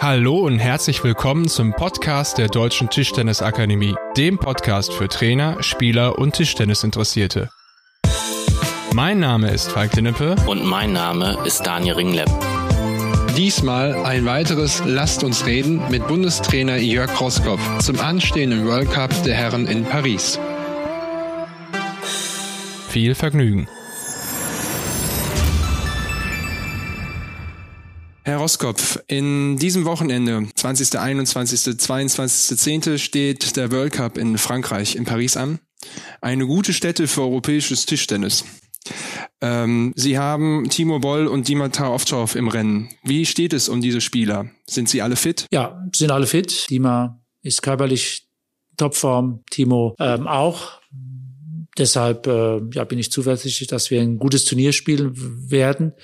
Hallo und herzlich willkommen zum Podcast der Deutschen Tischtennisakademie, dem Podcast für Trainer, Spieler und Tischtennisinteressierte. Mein Name ist Falk Dinnepe und mein Name ist Daniel Ringlepp. Diesmal ein weiteres Lasst uns reden mit Bundestrainer Jörg Roskopf zum anstehenden World Cup der Herren in Paris. Viel Vergnügen. Herr Roskopf, in diesem Wochenende, 20., 21., 22., 10. steht der World Cup in Frankreich, in Paris an. Eine gute Stätte für europäisches Tischtennis. Ähm, Sie haben Timo Boll und Dimitar Ovtcharov im Rennen. Wie steht es um diese Spieler? Sind sie alle fit? Ja, sind alle fit. Dima ist körperlich Topform, Timo ähm, auch. Deshalb äh, ja, bin ich zuversichtlich, dass wir ein gutes Turnier spielen werden.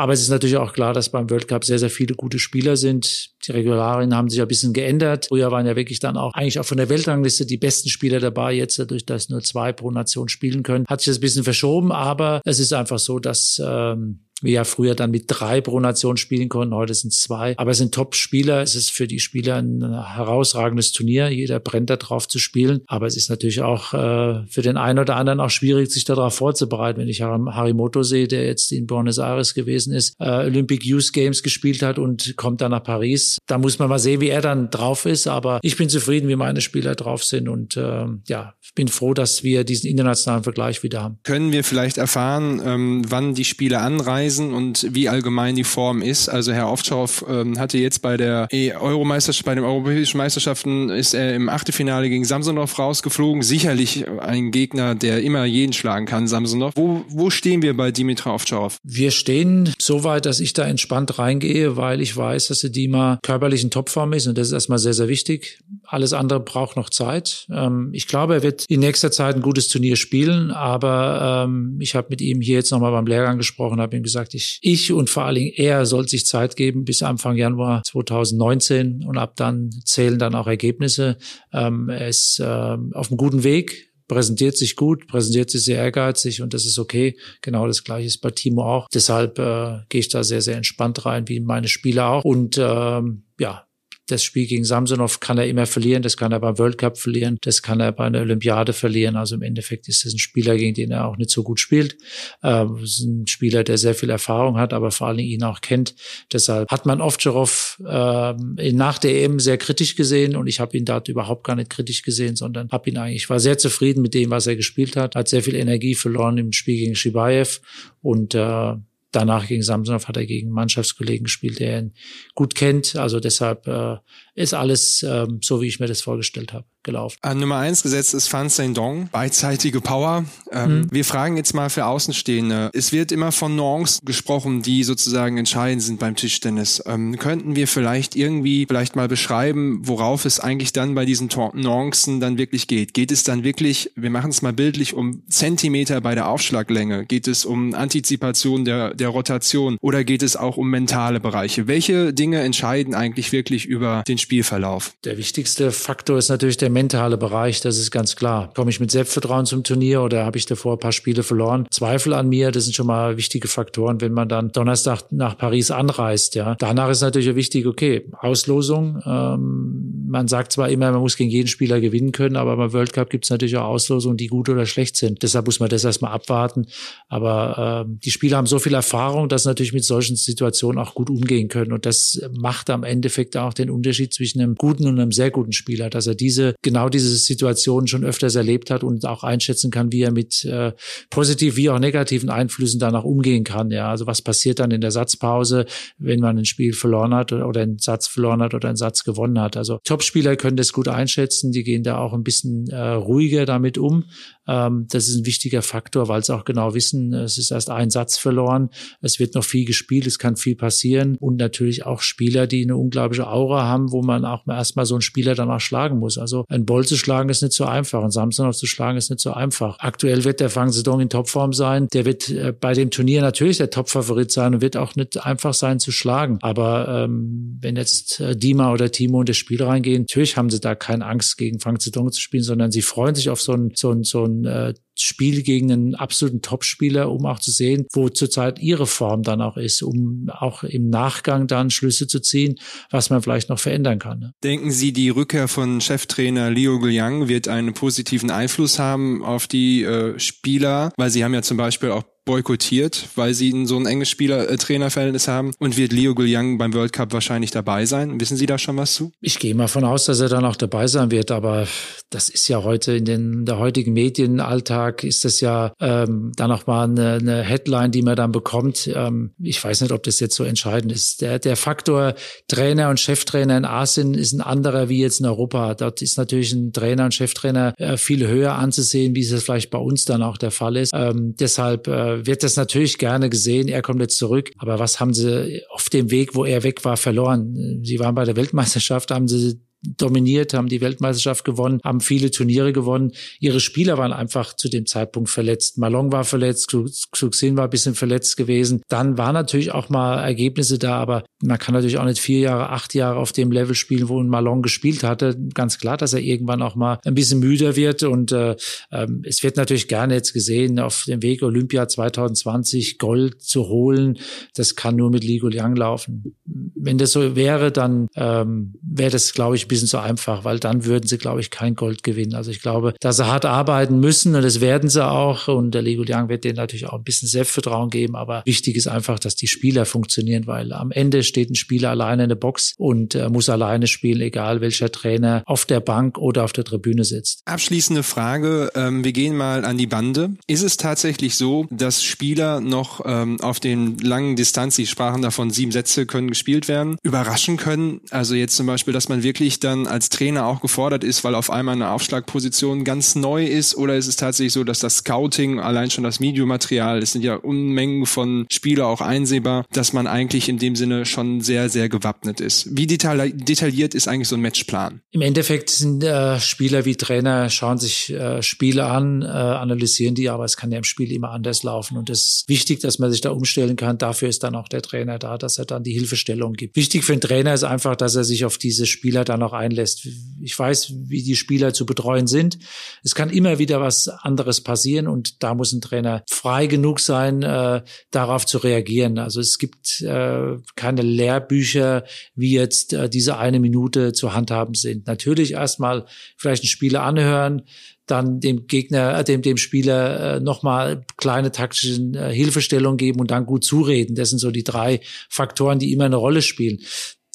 Aber es ist natürlich auch klar, dass beim World Cup sehr, sehr viele gute Spieler sind. Die Regularien haben sich ein bisschen geändert. Früher waren ja wirklich dann auch eigentlich auch von der Weltrangliste die besten Spieler dabei. Jetzt dadurch, dass nur zwei pro Nation spielen können, hat sich das ein bisschen verschoben. Aber es ist einfach so, dass ähm, wir ja früher dann mit drei pro Nation spielen konnten, heute sind zwei. Aber es sind Top-Spieler. Es ist für die Spieler ein herausragendes Turnier. Jeder brennt da drauf zu spielen. Aber es ist natürlich auch äh, für den einen oder anderen auch schwierig, sich darauf vorzubereiten. Wenn ich Harimoto sehe, der jetzt in Buenos Aires gewesen ist, äh, Olympic Youth Games gespielt hat und kommt dann nach Paris. Da muss man mal sehen, wie er dann drauf ist. Aber ich bin zufrieden, wie meine Spieler drauf sind und äh, ja, bin froh, dass wir diesen internationalen Vergleich wieder haben. Können wir vielleicht erfahren, ähm, wann die Spiele anreisen? Reisen und wie allgemein die Form ist. Also Herr Ovtcharov ähm, hatte jetzt bei der e Euromeisterschaft, bei den europäischen Meisterschaften ist er im Achtelfinale gegen Samsonov rausgeflogen. Sicherlich ein Gegner, der immer jeden schlagen kann, Samsonov. Wo, wo stehen wir bei Dimitra Ovtcharov? Wir stehen so weit, dass ich da entspannt reingehe, weil ich weiß, dass der Dima körperlich in Topform ist und das ist erstmal sehr, sehr wichtig. Alles andere braucht noch Zeit. Ähm, ich glaube, er wird in nächster Zeit ein gutes Turnier spielen, aber ähm, ich habe mit ihm hier jetzt nochmal beim Lehrgang gesprochen, habe ihm gesagt, gesagt, ich, ich und vor allen Dingen er soll sich Zeit geben bis Anfang Januar 2019 und ab dann zählen dann auch Ergebnisse. Ähm, er ist ähm, auf einem guten Weg, präsentiert sich gut, präsentiert sich sehr ehrgeizig und das ist okay. Genau das gleiche ist bei Timo auch. Deshalb äh, gehe ich da sehr, sehr entspannt rein, wie meine Spieler auch. Und ähm, ja, das Spiel gegen Samsonov kann er immer verlieren, das kann er beim World Cup verlieren, das kann er bei einer Olympiade verlieren. Also im Endeffekt ist es ein Spieler, gegen den er auch nicht so gut spielt. Ähm, ist ein Spieler, der sehr viel Erfahrung hat, aber vor allen Dingen ihn auch kennt. Deshalb hat man Ovtcharov äh, nach der EM sehr kritisch gesehen und ich habe ihn dort überhaupt gar nicht kritisch gesehen, sondern habe ihn eigentlich, war sehr zufrieden mit dem, was er gespielt hat, hat sehr viel Energie verloren im Spiel gegen Shibaev und äh, danach gegen Samsonov hat er gegen Mannschaftskollegen gespielt, der ihn gut kennt. Also deshalb äh, ist alles ähm, so, wie ich mir das vorgestellt habe gelaufen. An Nummer eins gesetzt ist Fan Dong, beidseitige Power. Ähm, mhm. Wir fragen jetzt mal für Außenstehende. Es wird immer von Nuancen gesprochen, die sozusagen entscheidend sind beim Tischtennis. Ähm, könnten wir vielleicht irgendwie vielleicht mal beschreiben, worauf es eigentlich dann bei diesen Nuancen dann wirklich geht? Geht es dann wirklich, wir machen es mal bildlich, um Zentimeter bei der Aufschlaglänge? Geht es um Antizipation der, der Rotation? Oder geht es auch um mentale Bereiche? Welche Dinge entscheiden eigentlich wirklich über den Spielverlauf? Der wichtigste Faktor ist natürlich der mentale Bereich, das ist ganz klar. Komme ich mit Selbstvertrauen zum Turnier oder habe ich davor ein paar Spiele verloren? Zweifel an mir, das sind schon mal wichtige Faktoren, wenn man dann Donnerstag nach Paris anreist. Ja, danach ist natürlich wichtig, okay, Auslosung. Ähm, man sagt zwar immer, man muss gegen jeden Spieler gewinnen können, aber beim World Cup gibt es natürlich auch Auslosungen, die gut oder schlecht sind. Deshalb muss man das erstmal abwarten. Aber ähm, die Spieler haben so viel Erfahrung, dass natürlich mit solchen Situationen auch gut umgehen können. Und das macht am Endeffekt auch den Unterschied zwischen einem guten und einem sehr guten Spieler, dass er diese genau diese Situation schon öfters erlebt hat und auch einschätzen kann, wie er mit äh, positiv wie auch negativen Einflüssen danach umgehen kann. Ja, also was passiert dann in der Satzpause, wenn man ein Spiel verloren hat oder einen Satz verloren hat oder einen Satz gewonnen hat. Also Topspieler können das gut einschätzen, die gehen da auch ein bisschen äh, ruhiger damit um. Ähm, das ist ein wichtiger Faktor, weil sie auch genau wissen, es ist erst ein Satz verloren, es wird noch viel gespielt, es kann viel passieren und natürlich auch Spieler, die eine unglaubliche Aura haben, wo man auch erstmal so einen Spieler danach schlagen muss. Also ein Boll zu schlagen ist nicht so einfach, ein Samsonov zu schlagen ist nicht so einfach. Aktuell wird der Fang Sedong in Topform sein, der wird äh, bei dem Turnier natürlich der Topfavorit sein und wird auch nicht einfach sein zu schlagen. Aber ähm, wenn jetzt äh, Dima oder Timo in das Spiel reingehen, natürlich haben sie da keine Angst gegen Fang Zedong zu spielen, sondern sie freuen sich auf so ein, so ein, so ein äh, Spiel gegen einen absoluten Topspieler, um auch zu sehen, wo zurzeit ihre Form dann auch ist, um auch im Nachgang dann Schlüsse zu ziehen, was man vielleicht noch verändern kann. Ne? Denken Sie, die Rückkehr von Cheftrainer Liu Guliang wird einen positiven Einfluss haben auf die äh, Spieler? Weil Sie haben ja zum Beispiel auch boykottiert, weil sie so ein enges Spieler-Trainer-Verhältnis haben und wird Leo Guliang beim World Cup wahrscheinlich dabei sein. Wissen Sie da schon was zu? Ich gehe mal von aus, dass er dann auch dabei sein wird, aber das ist ja heute in den der heutigen Medienalltag ist das ja ähm, dann auch mal eine, eine Headline, die man dann bekommt. Ähm, ich weiß nicht, ob das jetzt so entscheidend ist. Der, der Faktor Trainer und Cheftrainer in Asien ist ein anderer wie jetzt in Europa. Dort ist natürlich ein Trainer und Cheftrainer äh, viel höher anzusehen, wie es vielleicht bei uns dann auch der Fall ist. Ähm, deshalb äh, wird das natürlich gerne gesehen. Er kommt jetzt zurück. Aber was haben sie auf dem Weg, wo er weg war, verloren? Sie waren bei der Weltmeisterschaft, haben sie dominiert, haben die Weltmeisterschaft gewonnen, haben viele Turniere gewonnen. Ihre Spieler waren einfach zu dem Zeitpunkt verletzt. Malong war verletzt, Xuxin war ein bisschen verletzt gewesen. Dann waren natürlich auch mal Ergebnisse da, aber man kann natürlich auch nicht vier Jahre, acht Jahre auf dem Level spielen, wo Malong gespielt hatte. Ganz klar, dass er irgendwann auch mal ein bisschen müder wird und äh, ähm, es wird natürlich gerne jetzt gesehen, auf dem Weg Olympia 2020 Gold zu holen. Das kann nur mit Ligo Liang laufen. Wenn das so wäre, dann ähm, wäre das, glaube ich, bisschen zu einfach, weil dann würden sie, glaube ich, kein Gold gewinnen. Also ich glaube, dass sie hart arbeiten müssen und das werden sie auch. Und der Lego Liang wird denen natürlich auch ein bisschen Selbstvertrauen geben. Aber wichtig ist einfach, dass die Spieler funktionieren, weil am Ende steht ein Spieler alleine in der Box und äh, muss alleine spielen, egal welcher Trainer auf der Bank oder auf der Tribüne sitzt. Abschließende Frage. Ähm, wir gehen mal an die Bande. Ist es tatsächlich so, dass Spieler noch ähm, auf den langen Distanz, Sie sprachen davon, sieben Sätze können gespielt werden, überraschen können? Also jetzt zum Beispiel, dass man wirklich dann als Trainer auch gefordert ist, weil auf einmal eine Aufschlagposition ganz neu ist? Oder ist es tatsächlich so, dass das Scouting, allein schon das Videomaterial, es sind ja Unmengen von Spieler auch einsehbar, dass man eigentlich in dem Sinne schon sehr, sehr gewappnet ist? Wie detail detailliert ist eigentlich so ein Matchplan? Im Endeffekt sind äh, Spieler wie Trainer, schauen sich äh, Spiele an, äh, analysieren die, aber es kann ja im Spiel immer anders laufen. Und es ist wichtig, dass man sich da umstellen kann. Dafür ist dann auch der Trainer da, dass er dann die Hilfestellung gibt. Wichtig für den Trainer ist einfach, dass er sich auf diese Spieler dann auch einlässt. Ich weiß, wie die Spieler zu betreuen sind. Es kann immer wieder was anderes passieren und da muss ein Trainer frei genug sein, äh, darauf zu reagieren. Also es gibt äh, keine Lehrbücher, wie jetzt äh, diese eine Minute zu handhaben sind. Natürlich erstmal vielleicht einen Spieler anhören, dann dem Gegner, äh, dem, dem Spieler äh, nochmal kleine taktische äh, Hilfestellungen geben und dann gut zureden. Das sind so die drei Faktoren, die immer eine Rolle spielen.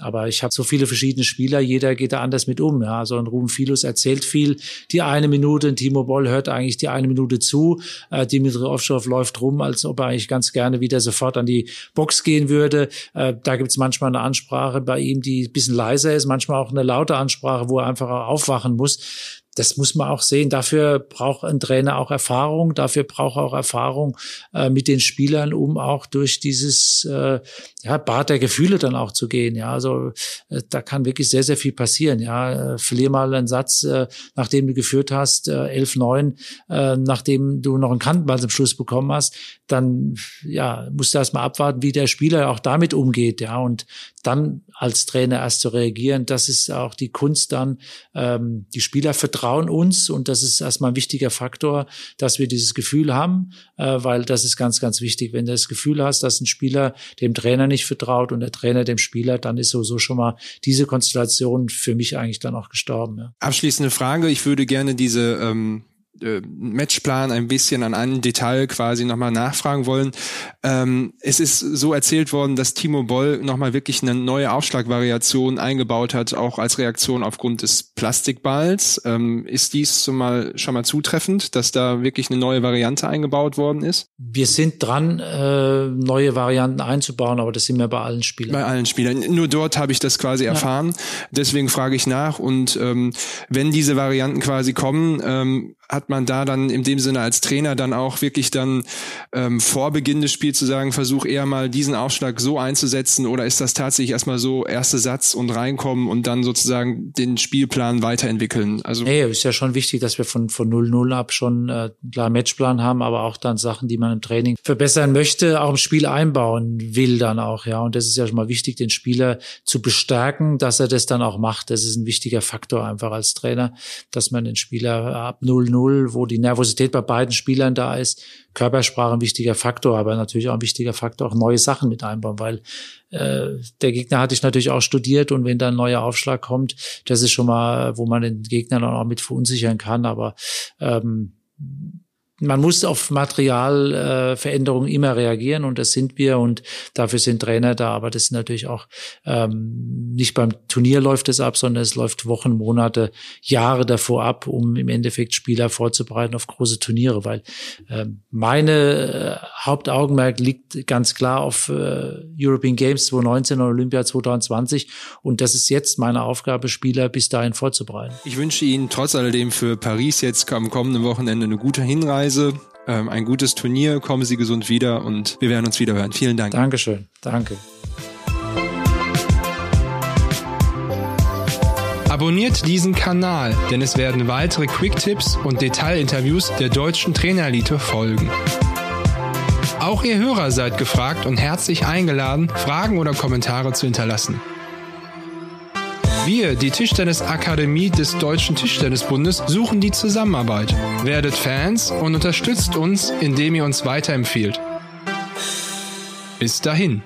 Aber ich habe so viele verschiedene Spieler, jeder geht da anders mit um. Ja. Also ein Ruben Filus erzählt viel, die eine Minute, ein Timo Boll hört eigentlich die eine Minute zu. Äh, Dimitri Ovtcharov läuft rum, als ob er eigentlich ganz gerne wieder sofort an die Box gehen würde. Äh, da gibt's manchmal eine Ansprache bei ihm, die ein bisschen leiser ist, manchmal auch eine laute Ansprache, wo er einfach aufwachen muss das muss man auch sehen. Dafür braucht ein Trainer auch Erfahrung. Dafür braucht er auch Erfahrung äh, mit den Spielern, um auch durch dieses äh, ja, Bad der Gefühle dann auch zu gehen. Ja, also äh, da kann wirklich sehr, sehr viel passieren. Ja, äh, verlier mal einen Satz, äh, nachdem du geführt hast, äh, 11-9, äh, nachdem du noch einen Kantenball zum Schluss bekommen hast, dann ja, musst du erst mal abwarten, wie der Spieler auch damit umgeht. Ja, und dann als Trainer erst zu reagieren, das ist auch die Kunst dann. Ähm, die Spieler vertrauen uns und das ist erstmal ein wichtiger Faktor, dass wir dieses Gefühl haben, äh, weil das ist ganz, ganz wichtig. Wenn du das Gefühl hast, dass ein Spieler dem Trainer nicht vertraut und der Trainer dem Spieler, dann ist sowieso schon mal diese Konstellation für mich eigentlich dann auch gestorben. Ja. Abschließende Frage. Ich würde gerne diese ähm äh, Matchplan ein bisschen an einem Detail quasi nochmal nachfragen wollen. Ähm, es ist so erzählt worden, dass Timo Boll nochmal wirklich eine neue Aufschlagvariation eingebaut hat, auch als Reaktion aufgrund des Plastikballs. Ähm, ist dies schon mal, schon mal zutreffend, dass da wirklich eine neue Variante eingebaut worden ist? Wir sind dran, äh, neue Varianten einzubauen, aber das sind wir bei allen Spielern. Bei allen Spielern. Nur dort habe ich das quasi ja. erfahren. Deswegen frage ich nach. Und ähm, wenn diese Varianten quasi kommen, ähm, hat man da dann in dem Sinne als Trainer dann auch wirklich dann ähm, vor Beginn des Spiels zu sagen, versuch eher mal diesen Aufschlag so einzusetzen oder ist das tatsächlich erstmal so erste Satz und reinkommen und dann sozusagen den Spielplan weiterentwickeln? Also nee, ist ja schon wichtig, dass wir von von 0-0 ab schon äh, klaren Matchplan haben, aber auch dann Sachen, die man im Training verbessern möchte, auch im Spiel einbauen will dann auch, ja. Und das ist ja schon mal wichtig, den Spieler zu bestärken, dass er das dann auch macht. Das ist ein wichtiger Faktor einfach als Trainer, dass man den Spieler ab 0-0 0, wo die Nervosität bei beiden Spielern da ist. Körpersprache ein wichtiger Faktor, aber natürlich auch ein wichtiger Faktor, auch neue Sachen mit einbauen, weil äh, der Gegner hatte ich natürlich auch studiert und wenn da ein neuer Aufschlag kommt, das ist schon mal, wo man den Gegner dann auch mit verunsichern kann. Aber ähm, man muss auf Materialveränderungen äh, immer reagieren und das sind wir und dafür sind Trainer da. Aber das ist natürlich auch ähm, nicht beim Turnier läuft es ab, sondern es läuft Wochen, Monate, Jahre davor ab, um im Endeffekt Spieler vorzubereiten auf große Turniere. Weil ähm, meine äh, Hauptaugenmerk liegt ganz klar auf äh, European Games 2019 und Olympia 2020 und das ist jetzt meine Aufgabe, Spieler bis dahin vorzubereiten. Ich wünsche Ihnen trotz alledem für Paris jetzt am kommenden Wochenende eine gute Hinreise Reise, ähm, ein gutes Turnier. Kommen Sie gesund wieder und wir werden uns wieder hören. Vielen Dank. Dankeschön. Danke. Abonniert diesen Kanal, denn es werden weitere Quick-Tipps und Detailinterviews der deutschen Trainerelite folgen. Auch ihr Hörer seid gefragt und herzlich eingeladen, Fragen oder Kommentare zu hinterlassen. Wir, die Tischtennisakademie des Deutschen Tischtennisbundes, suchen die Zusammenarbeit. Werdet Fans und unterstützt uns, indem ihr uns weiterempfehlt. Bis dahin.